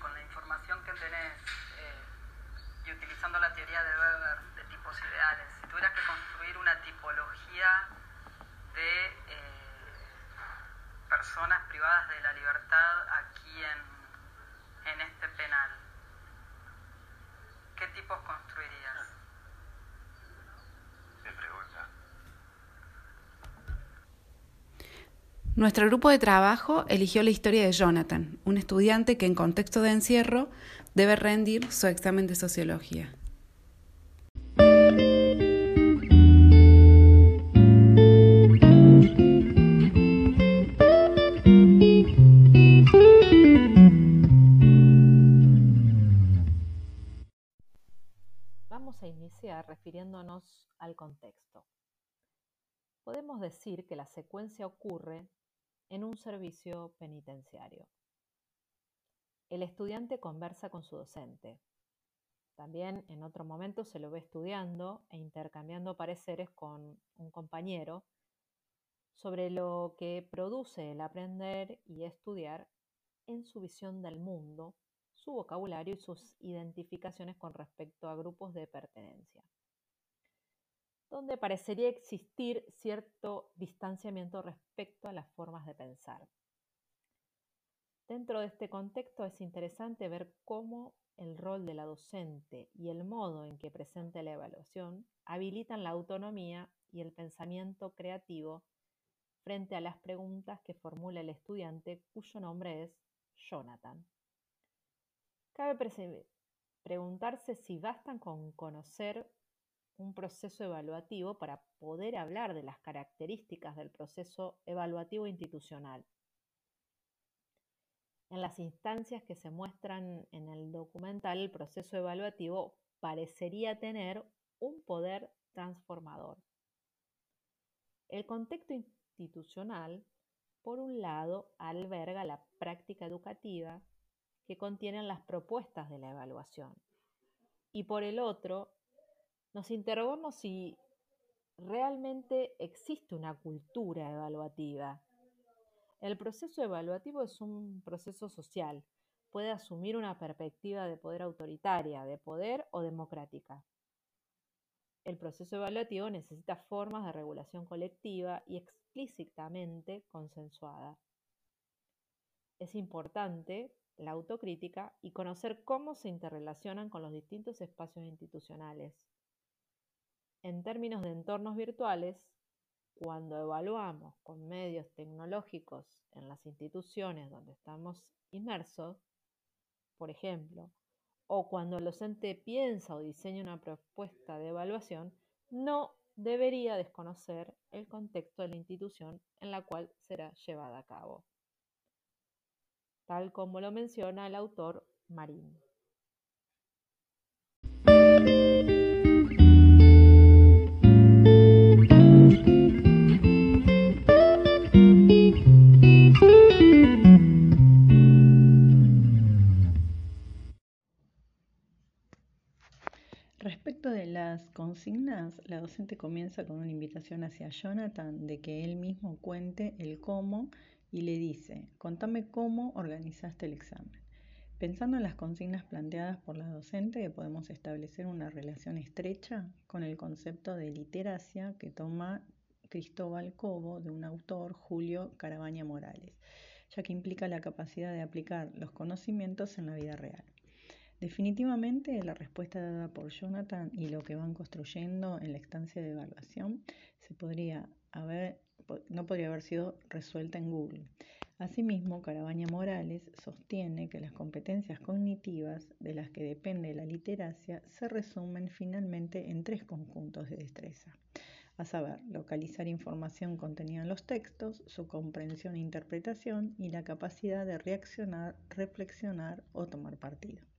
con la información que tenés eh, y utilizando la teoría de Weber de tipos ideales, si tuvieras que construir una tipología de eh, personas privadas de la libertad aquí en, en este penal, ¿qué tipos construirías? Nuestro grupo de trabajo eligió la historia de Jonathan, un estudiante que en contexto de encierro debe rendir su examen de sociología. Vamos a iniciar refiriéndonos al contexto. Podemos decir que la secuencia ocurre en un servicio penitenciario. El estudiante conversa con su docente. También en otro momento se lo ve estudiando e intercambiando pareceres con un compañero sobre lo que produce el aprender y estudiar en su visión del mundo, su vocabulario y sus identificaciones con respecto a grupos de pertenencia donde parecería existir cierto distanciamiento respecto a las formas de pensar. Dentro de este contexto es interesante ver cómo el rol de la docente y el modo en que presenta la evaluación habilitan la autonomía y el pensamiento creativo frente a las preguntas que formula el estudiante cuyo nombre es Jonathan. Cabe preguntarse si bastan con conocer un proceso evaluativo para poder hablar de las características del proceso evaluativo institucional. En las instancias que se muestran en el documental, el proceso evaluativo parecería tener un poder transformador. El contexto institucional, por un lado, alberga la práctica educativa que contienen las propuestas de la evaluación y por el otro, nos interrogamos si realmente existe una cultura evaluativa. El proceso evaluativo es un proceso social, puede asumir una perspectiva de poder autoritaria, de poder o democrática. El proceso evaluativo necesita formas de regulación colectiva y explícitamente consensuada. Es importante la autocrítica y conocer cómo se interrelacionan con los distintos espacios institucionales. En términos de entornos virtuales, cuando evaluamos con medios tecnológicos en las instituciones donde estamos inmersos, por ejemplo, o cuando el docente piensa o diseña una propuesta de evaluación, no debería desconocer el contexto de la institución en la cual será llevada a cabo, tal como lo menciona el autor Marín. Las consignas, la docente comienza con una invitación hacia Jonathan de que él mismo cuente el cómo y le dice, contame cómo organizaste el examen. Pensando en las consignas planteadas por la docente, podemos establecer una relación estrecha con el concepto de literacia que toma Cristóbal Cobo de un autor, Julio Carabaña Morales, ya que implica la capacidad de aplicar los conocimientos en la vida real. Definitivamente la respuesta dada por Jonathan y lo que van construyendo en la estancia de evaluación no podría haber sido resuelta en Google. Asimismo, Carabaña Morales sostiene que las competencias cognitivas de las que depende la literacia se resumen finalmente en tres conjuntos de destreza, a saber, localizar información contenida en los textos, su comprensión e interpretación y la capacidad de reaccionar, reflexionar o tomar partido.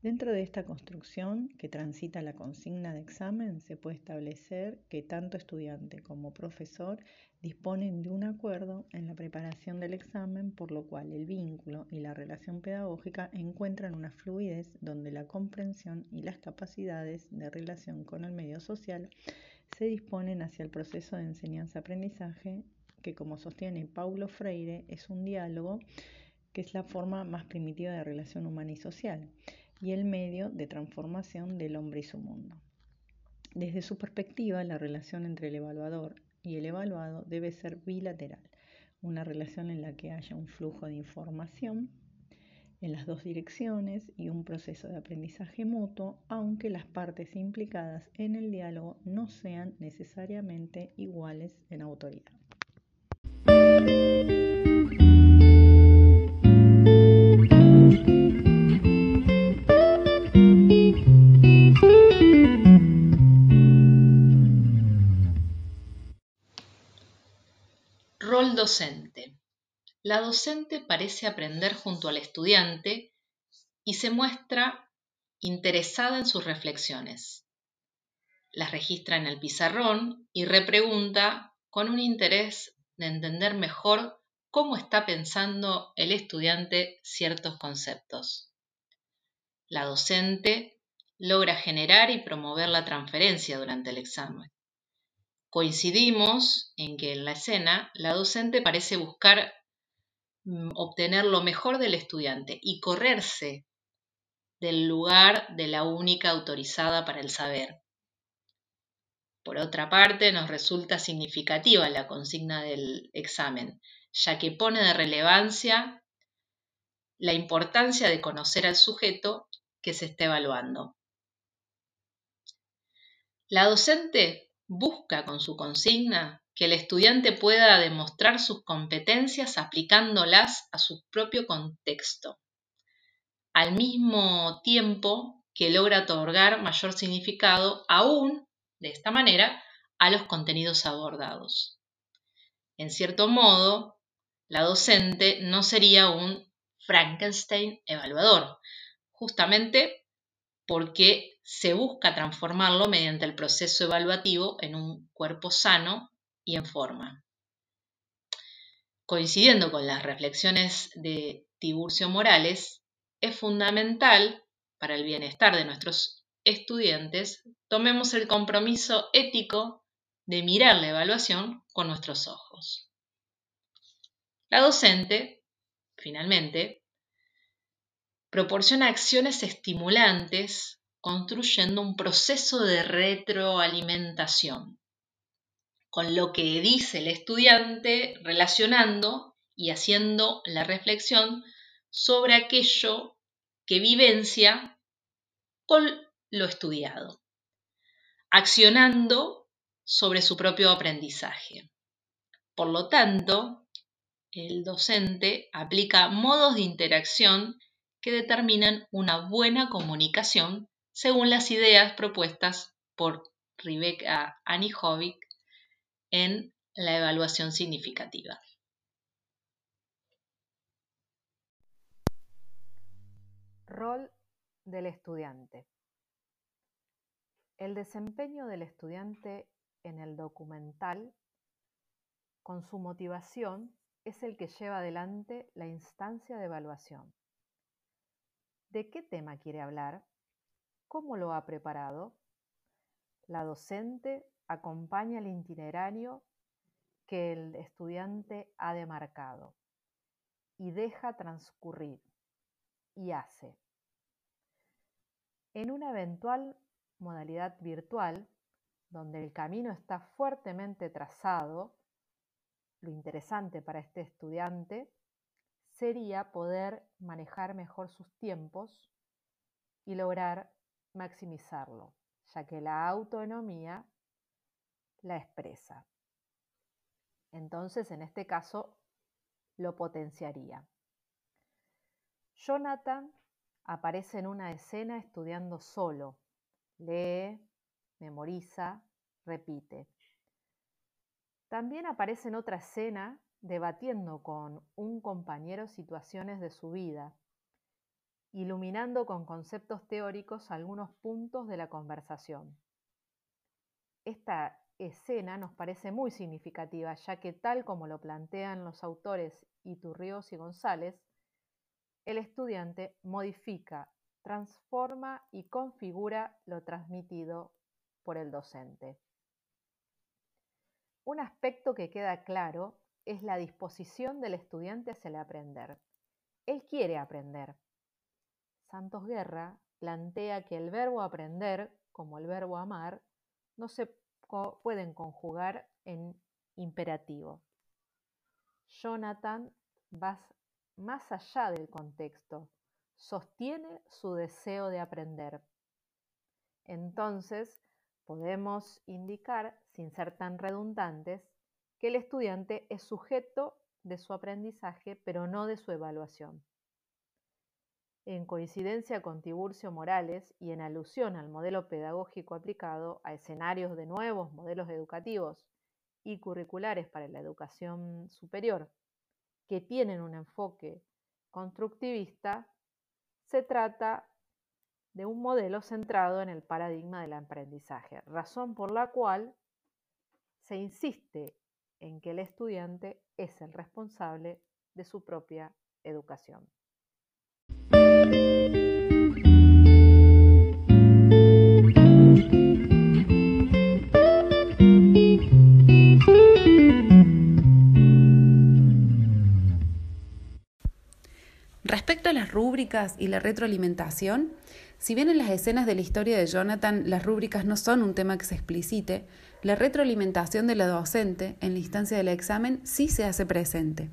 Dentro de esta construcción que transita la consigna de examen, se puede establecer que tanto estudiante como profesor disponen de un acuerdo en la preparación del examen, por lo cual el vínculo y la relación pedagógica encuentran una fluidez donde la comprensión y las capacidades de relación con el medio social se disponen hacia el proceso de enseñanza-aprendizaje que, como sostiene Paulo Freire, es un diálogo que es la forma más primitiva de relación humana y social, y el medio de transformación del hombre y su mundo. Desde su perspectiva, la relación entre el evaluador y el evaluado debe ser bilateral, una relación en la que haya un flujo de información en las dos direcciones y un proceso de aprendizaje mutuo, aunque las partes implicadas en el diálogo no sean necesariamente iguales en autoridad. La docente parece aprender junto al estudiante y se muestra interesada en sus reflexiones. Las registra en el pizarrón y repregunta con un interés de entender mejor cómo está pensando el estudiante ciertos conceptos. La docente logra generar y promover la transferencia durante el examen. Coincidimos en que en la escena la docente parece buscar Mm, obtener lo mejor del estudiante y correrse del lugar de la única autorizada para el saber. Por otra parte, nos resulta significativa la consigna del examen, ya que pone de relevancia la importancia de conocer al sujeto que se está evaluando. La docente busca con su consigna que el estudiante pueda demostrar sus competencias aplicándolas a su propio contexto, al mismo tiempo que logra otorgar mayor significado aún, de esta manera, a los contenidos abordados. En cierto modo, la docente no sería un Frankenstein evaluador, justamente porque se busca transformarlo mediante el proceso evaluativo en un cuerpo sano y en forma. Coincidiendo con las reflexiones de Tiburcio Morales, es fundamental para el bienestar de nuestros estudiantes, tomemos el compromiso ético de mirar la evaluación con nuestros ojos. La docente, finalmente, proporciona acciones estimulantes construyendo un proceso de retroalimentación con lo que dice el estudiante, relacionando y haciendo la reflexión sobre aquello que vivencia con lo estudiado, accionando sobre su propio aprendizaje. Por lo tanto, el docente aplica modos de interacción que determinan una buena comunicación según las ideas propuestas por Rebecca Anijovic en la evaluación significativa. Rol del estudiante. El desempeño del estudiante en el documental con su motivación es el que lleva adelante la instancia de evaluación. ¿De qué tema quiere hablar? ¿Cómo lo ha preparado? La docente acompaña el itinerario que el estudiante ha demarcado y deja transcurrir y hace. En una eventual modalidad virtual, donde el camino está fuertemente trazado, lo interesante para este estudiante sería poder manejar mejor sus tiempos y lograr maximizarlo, ya que la autonomía la expresa. Entonces, en este caso, lo potenciaría. Jonathan aparece en una escena estudiando solo. Lee, memoriza, repite. También aparece en otra escena debatiendo con un compañero situaciones de su vida, iluminando con conceptos teóricos algunos puntos de la conversación. Esta escena nos parece muy significativa, ya que tal como lo plantean los autores Iturrios y González, el estudiante modifica, transforma y configura lo transmitido por el docente. Un aspecto que queda claro es la disposición del estudiante hacia el aprender. él quiere aprender. Santos Guerra plantea que el verbo aprender, como el verbo amar, no se pueden conjugar en imperativo. Jonathan va más allá del contexto, sostiene su deseo de aprender. Entonces, podemos indicar, sin ser tan redundantes, que el estudiante es sujeto de su aprendizaje, pero no de su evaluación. En coincidencia con Tiburcio Morales y en alusión al modelo pedagógico aplicado a escenarios de nuevos modelos educativos y curriculares para la educación superior, que tienen un enfoque constructivista, se trata de un modelo centrado en el paradigma del aprendizaje, razón por la cual se insiste en que el estudiante es el responsable de su propia educación. Respecto a las rúbricas y la retroalimentación, si bien en las escenas de la historia de Jonathan las rúbricas no son un tema que se explicite, la retroalimentación de la docente en la instancia del examen sí se hace presente.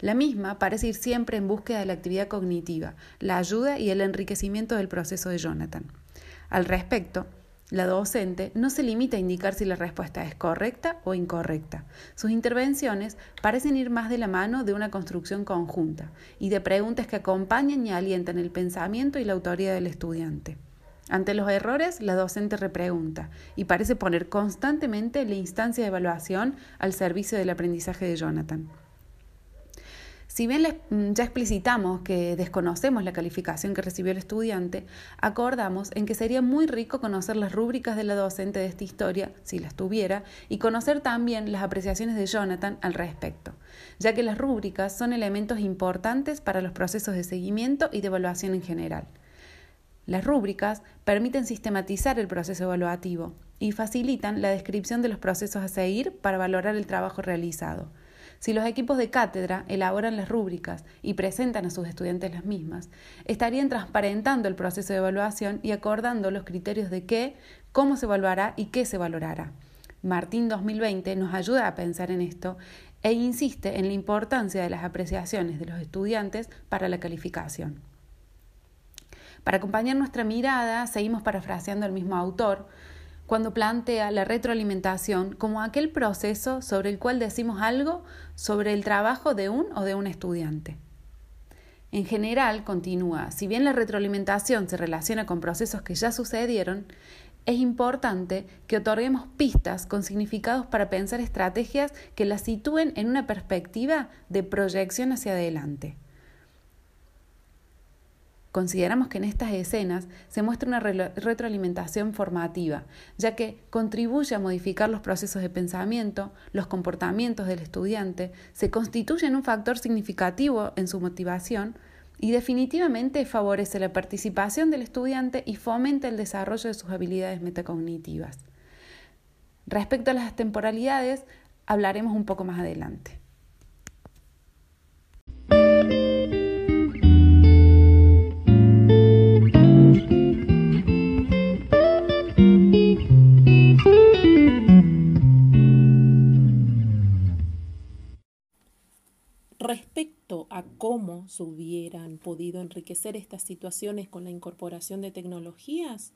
La misma parece ir siempre en búsqueda de la actividad cognitiva, la ayuda y el enriquecimiento del proceso de Jonathan. Al respecto, la docente no se limita a indicar si la respuesta es correcta o incorrecta. Sus intervenciones parecen ir más de la mano de una construcción conjunta y de preguntas que acompañan y alientan el pensamiento y la autoría del estudiante. Ante los errores, la docente repregunta y parece poner constantemente la instancia de evaluación al servicio del aprendizaje de Jonathan. Si bien mm, ya explicitamos que desconocemos la calificación que recibió el estudiante, acordamos en que sería muy rico conocer las rúbricas de la docente de esta historia, si las tuviera, y conocer también las apreciaciones de Jonathan al respecto, ya que las rúbricas son elementos importantes para los procesos de seguimiento y de evaluación en general. Las rúbricas permiten sistematizar el proceso evaluativo y facilitan la descripción de los procesos a seguir para valorar el trabajo realizado. Si los equipos de cátedra elaboran las rúbricas y presentan a sus estudiantes las mismas, estarían transparentando el proceso de evaluación y acordando los criterios de qué, cómo se evaluará y qué se valorará. Martín 2020 nos ayuda a pensar en esto e insiste en la importancia de las apreciaciones de los estudiantes para la calificación. Para acompañar nuestra mirada, seguimos parafraseando al mismo autor, cuando plantea la retroalimentación como aquel proceso sobre el cual decimos algo sobre el trabajo de un o de un estudiante. En general, continúa, si bien la retroalimentación se relaciona con procesos que ya sucedieron, es importante que otorguemos pistas con significados para pensar estrategias que las sitúen en una perspectiva de proyección hacia adelante. Consideramos que en estas escenas se muestra una retroalimentación formativa, ya que contribuye a modificar los procesos de pensamiento, los comportamientos del estudiante, se constituye en un factor significativo en su motivación y definitivamente favorece la participación del estudiante y fomenta el desarrollo de sus habilidades metacognitivas. Respecto a las temporalidades, hablaremos un poco más adelante. Cómo se hubieran podido enriquecer estas situaciones con la incorporación de tecnologías,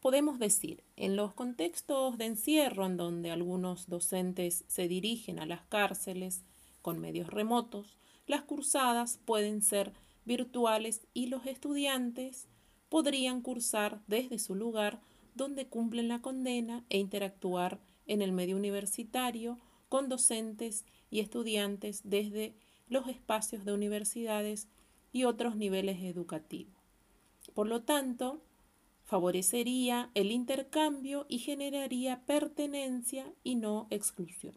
podemos decir, en los contextos de encierro en donde algunos docentes se dirigen a las cárceles con medios remotos, las cursadas pueden ser virtuales y los estudiantes podrían cursar desde su lugar donde cumplen la condena e interactuar en el medio universitario con docentes y estudiantes desde los espacios de universidades y otros niveles educativos. Por lo tanto, favorecería el intercambio y generaría pertenencia y no exclusión.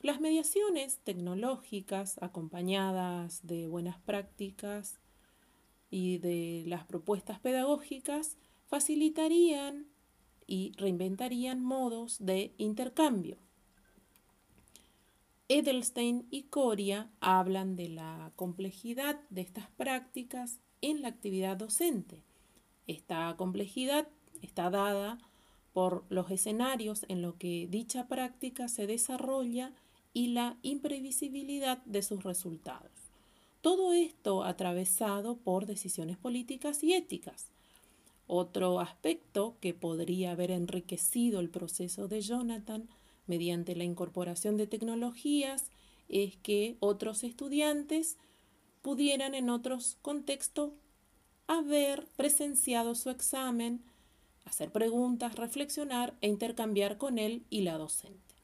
Las mediaciones tecnológicas acompañadas de buenas prácticas y de las propuestas pedagógicas facilitarían y reinventarían modos de intercambio Edelstein y Coria hablan de la complejidad de estas prácticas en la actividad docente. Esta complejidad está dada por los escenarios en los que dicha práctica se desarrolla y la imprevisibilidad de sus resultados. Todo esto atravesado por decisiones políticas y éticas. Otro aspecto que podría haber enriquecido el proceso de Jonathan mediante la incorporación de tecnologías es que otros estudiantes pudieran en otros contextos haber presenciado su examen, hacer preguntas, reflexionar e intercambiar con él y la docente.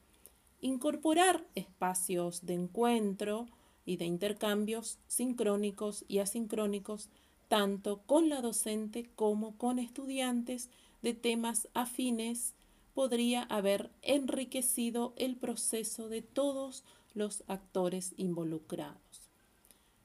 Incorporar espacios de encuentro y de intercambios sincrónicos y asincrónicos tanto con la docente como con estudiantes de temas afines podría haber enriquecido el proceso de todos los actores involucrados.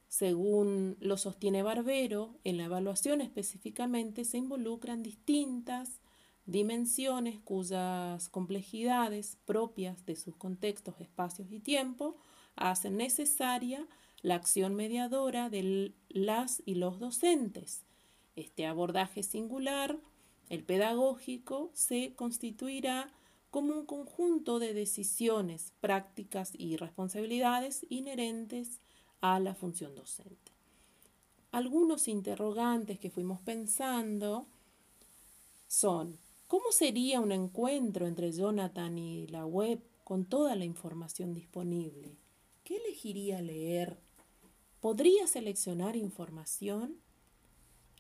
Según lo sostiene Barbero, en la evaluación específicamente se involucran distintas dimensiones cuyas complejidades propias de sus contextos, espacios y tiempo hacen necesaria la acción mediadora de las y los docentes. Este abordaje singular, el pedagógico, se constituirá como un conjunto de decisiones, prácticas y responsabilidades inherentes a la función docente. Algunos interrogantes que fuimos pensando son, ¿cómo sería un encuentro entre Jonathan y la web con toda la información disponible? ¿Qué elegiría leer? ¿Podría seleccionar información?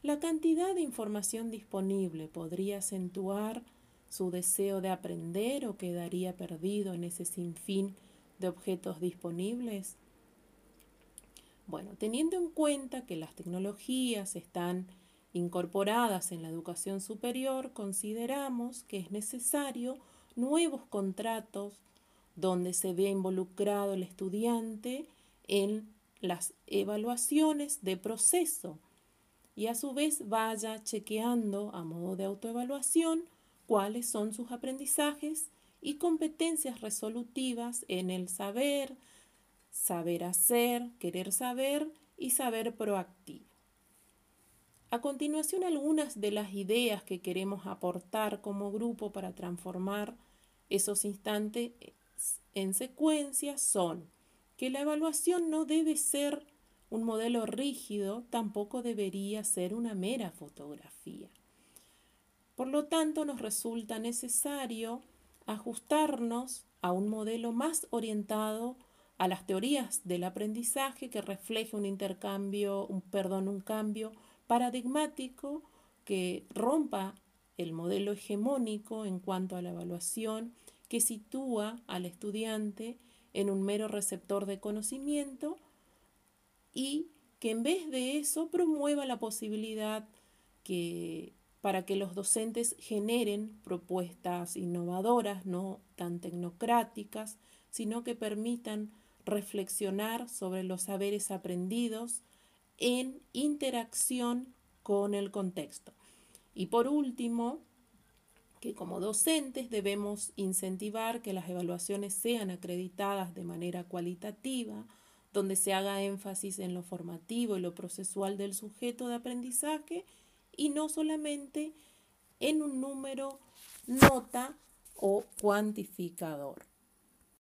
La cantidad de información disponible podría acentuar su deseo de aprender o quedaría perdido en ese sinfín de objetos disponibles? Bueno, teniendo en cuenta que las tecnologías están incorporadas en la educación superior, consideramos que es necesario nuevos contratos donde se vea involucrado el estudiante en las evaluaciones de proceso y a su vez vaya chequeando a modo de autoevaluación cuáles son sus aprendizajes y competencias resolutivas en el saber, saber hacer, querer saber y saber proactivo. A continuación, algunas de las ideas que queremos aportar como grupo para transformar esos instantes en secuencia son que la evaluación no debe ser un modelo rígido, tampoco debería ser una mera fotografía. Por lo tanto, nos resulta necesario ajustarnos a un modelo más orientado a las teorías del aprendizaje que refleje un intercambio, un perdón, un cambio paradigmático que rompa el modelo hegemónico en cuanto a la evaluación que sitúa al estudiante en un mero receptor de conocimiento y que en vez de eso promueva la posibilidad que para que los docentes generen propuestas innovadoras, no tan tecnocráticas, sino que permitan reflexionar sobre los saberes aprendidos en interacción con el contexto. Y por último, que como docentes debemos incentivar que las evaluaciones sean acreditadas de manera cualitativa, donde se haga énfasis en lo formativo y lo procesual del sujeto de aprendizaje y no solamente en un número nota o cuantificador.